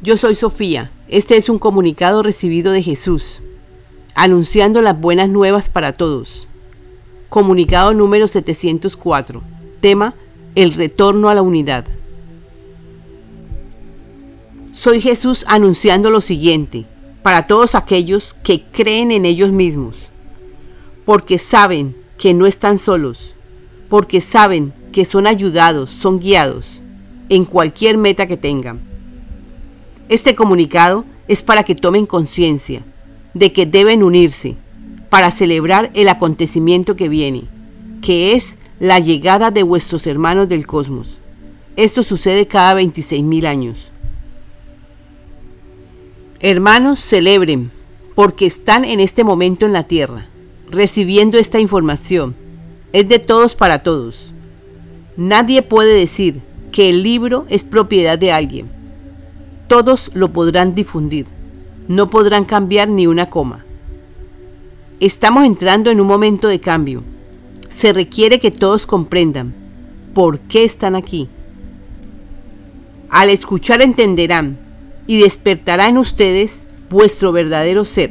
Yo soy Sofía. Este es un comunicado recibido de Jesús, anunciando las buenas nuevas para todos. Comunicado número 704. Tema, el retorno a la unidad. Soy Jesús anunciando lo siguiente para todos aquellos que creen en ellos mismos, porque saben que no están solos, porque saben que son ayudados, son guiados en cualquier meta que tengan este comunicado es para que tomen conciencia de que deben unirse para celebrar el acontecimiento que viene, que es la llegada de vuestros hermanos del cosmos. Esto sucede cada 26.000 años. Hermanos, celebren, porque están en este momento en la Tierra, recibiendo esta información. Es de todos para todos. Nadie puede decir que el libro es propiedad de alguien todos lo podrán difundir. No podrán cambiar ni una coma. Estamos entrando en un momento de cambio. Se requiere que todos comprendan por qué están aquí. Al escuchar entenderán y despertará en ustedes vuestro verdadero ser.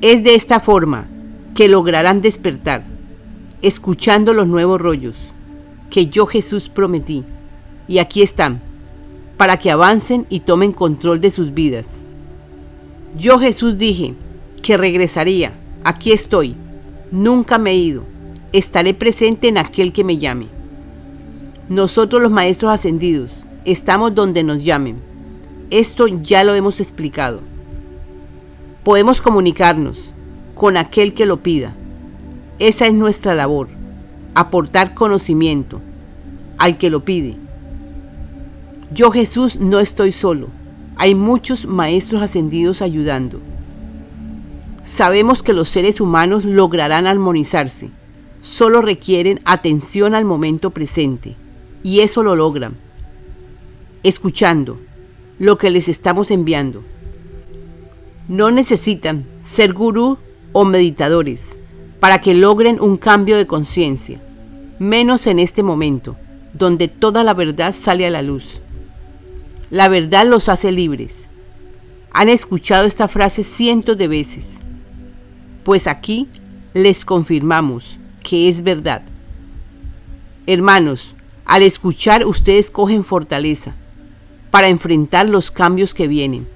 Es de esta forma que lograrán despertar, escuchando los nuevos rollos que yo Jesús prometí. Y aquí están para que avancen y tomen control de sus vidas. Yo Jesús dije que regresaría, aquí estoy, nunca me he ido, estaré presente en aquel que me llame. Nosotros los maestros ascendidos estamos donde nos llamen. Esto ya lo hemos explicado. Podemos comunicarnos con aquel que lo pida. Esa es nuestra labor, aportar conocimiento al que lo pide yo Jesús no estoy solo. Hay muchos maestros ascendidos ayudando. Sabemos que los seres humanos lograrán armonizarse. Solo requieren atención al momento presente. Y eso lo logran. Escuchando lo que les estamos enviando. No necesitan ser gurú o meditadores para que logren un cambio de conciencia, menos en este momento, donde toda la verdad sale a la luz. La verdad los hace libres. Han escuchado esta frase cientos de veces. Pues aquí les confirmamos que es verdad. Hermanos, al escuchar ustedes cogen fortaleza para enfrentar los cambios que vienen.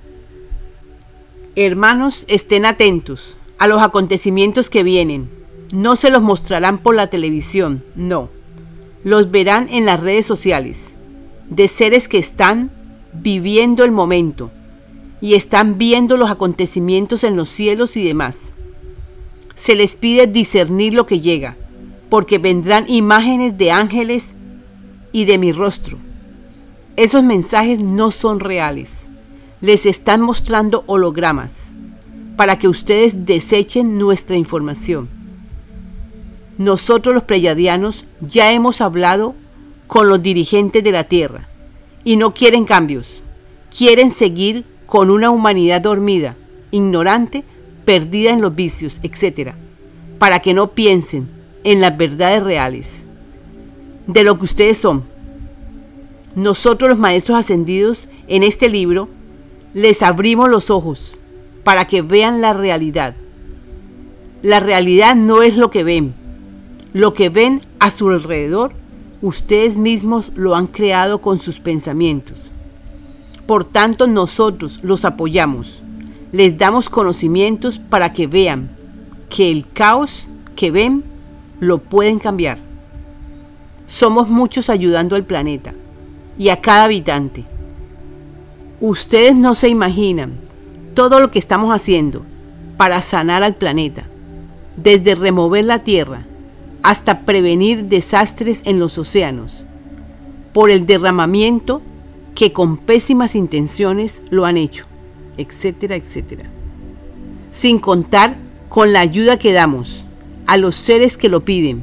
Hermanos, estén atentos a los acontecimientos que vienen. No se los mostrarán por la televisión, no. Los verán en las redes sociales, de seres que están viviendo el momento y están viendo los acontecimientos en los cielos y demás. Se les pide discernir lo que llega, porque vendrán imágenes de ángeles y de mi rostro. Esos mensajes no son reales. Les están mostrando hologramas para que ustedes desechen nuestra información. Nosotros los preyadianos ya hemos hablado con los dirigentes de la Tierra y no quieren cambios. Quieren seguir con una humanidad dormida, ignorante, perdida en los vicios, etc. Para que no piensen en las verdades reales de lo que ustedes son. Nosotros los maestros ascendidos en este libro les abrimos los ojos para que vean la realidad. La realidad no es lo que ven. Lo que ven a su alrededor Ustedes mismos lo han creado con sus pensamientos. Por tanto, nosotros los apoyamos. Les damos conocimientos para que vean que el caos que ven lo pueden cambiar. Somos muchos ayudando al planeta y a cada habitante. Ustedes no se imaginan todo lo que estamos haciendo para sanar al planeta, desde remover la Tierra hasta prevenir desastres en los océanos, por el derramamiento que con pésimas intenciones lo han hecho, etcétera, etcétera. Sin contar con la ayuda que damos a los seres que lo piden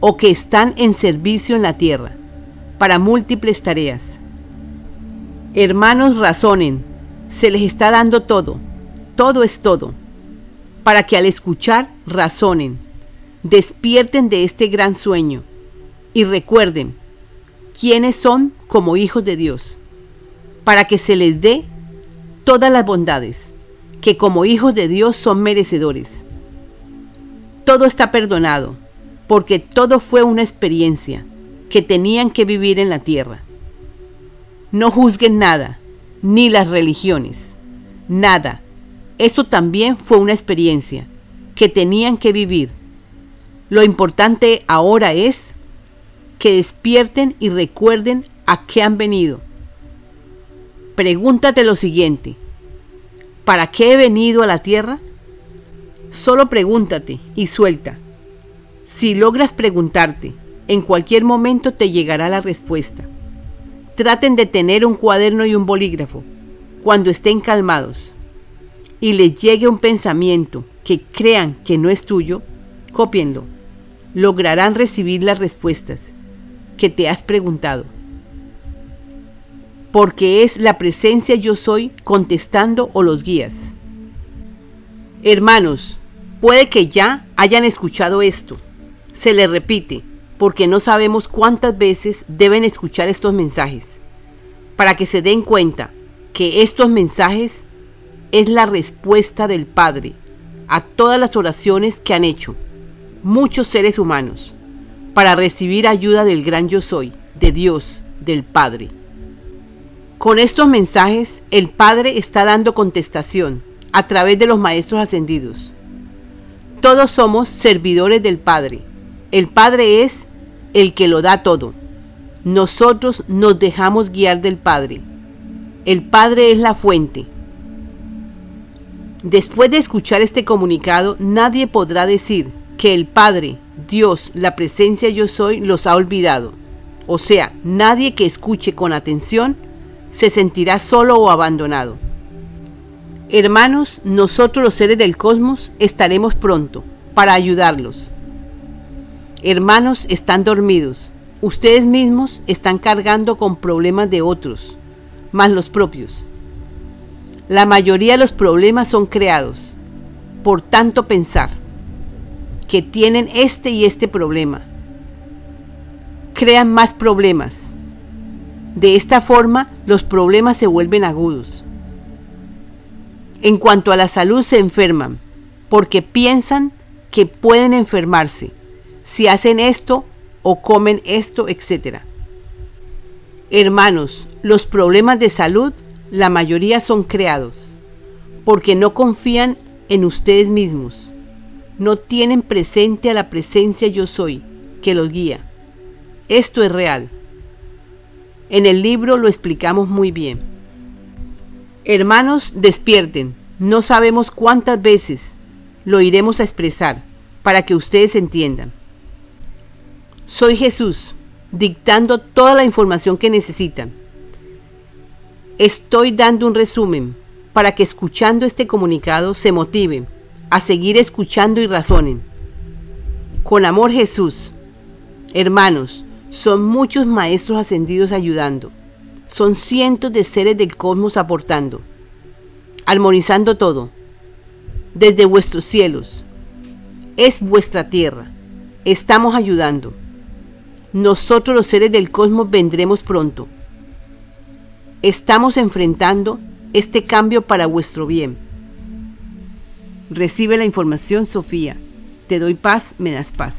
o que están en servicio en la tierra para múltiples tareas. Hermanos, razonen, se les está dando todo, todo es todo, para que al escuchar razonen despierten de este gran sueño y recuerden quiénes son como hijos de Dios. para que se les dé todas las bondades que como hijos de Dios son merecedores. Todo está perdonado, porque todo fue una experiencia que tenían que vivir en la tierra. No juzguen nada, ni las religiones, nada. Esto también fue una experiencia que tenían que vivir. Lo importante ahora es que despierten y recuerden a qué han venido. Pregúntate lo siguiente. ¿Para qué he venido a la tierra? Solo pregúntate y suelta. Si logras preguntarte, en cualquier momento te llegará la respuesta. Traten de tener un cuaderno y un bolígrafo cuando estén calmados y les llegue un pensamiento que crean que no es tuyo, cópienlo. Lograrán recibir las respuestas que te has preguntado. Porque es la presencia yo soy contestando o los guías. Hermanos, puede que ya hayan escuchado esto. Se les repite, porque no sabemos cuántas veces deben escuchar estos mensajes, para que se den cuenta que estos mensajes es la respuesta del Padre a todas las oraciones que han hecho muchos seres humanos para recibir ayuda del gran yo soy, de Dios, del Padre. Con estos mensajes, el Padre está dando contestación a través de los Maestros Ascendidos. Todos somos servidores del Padre. El Padre es el que lo da todo. Nosotros nos dejamos guiar del Padre. El Padre es la fuente. Después de escuchar este comunicado, nadie podrá decir que el Padre, Dios, la presencia yo soy, los ha olvidado. O sea, nadie que escuche con atención se sentirá solo o abandonado. Hermanos, nosotros los seres del cosmos estaremos pronto para ayudarlos. Hermanos, están dormidos. Ustedes mismos están cargando con problemas de otros, más los propios. La mayoría de los problemas son creados por tanto pensar que tienen este y este problema. Crean más problemas. De esta forma, los problemas se vuelven agudos. En cuanto a la salud, se enferman porque piensan que pueden enfermarse si hacen esto o comen esto, etc. Hermanos, los problemas de salud, la mayoría son creados, porque no confían en ustedes mismos. No tienen presente a la presencia yo soy, que los guía. Esto es real. En el libro lo explicamos muy bien. Hermanos, despierten. No sabemos cuántas veces lo iremos a expresar para que ustedes entiendan. Soy Jesús, dictando toda la información que necesitan. Estoy dando un resumen para que escuchando este comunicado se motiven a seguir escuchando y razonen. Con amor Jesús, hermanos, son muchos maestros ascendidos ayudando. Son cientos de seres del cosmos aportando, armonizando todo, desde vuestros cielos. Es vuestra tierra. Estamos ayudando. Nosotros los seres del cosmos vendremos pronto. Estamos enfrentando este cambio para vuestro bien. Recibe la información, Sofía. Te doy paz, me das paz.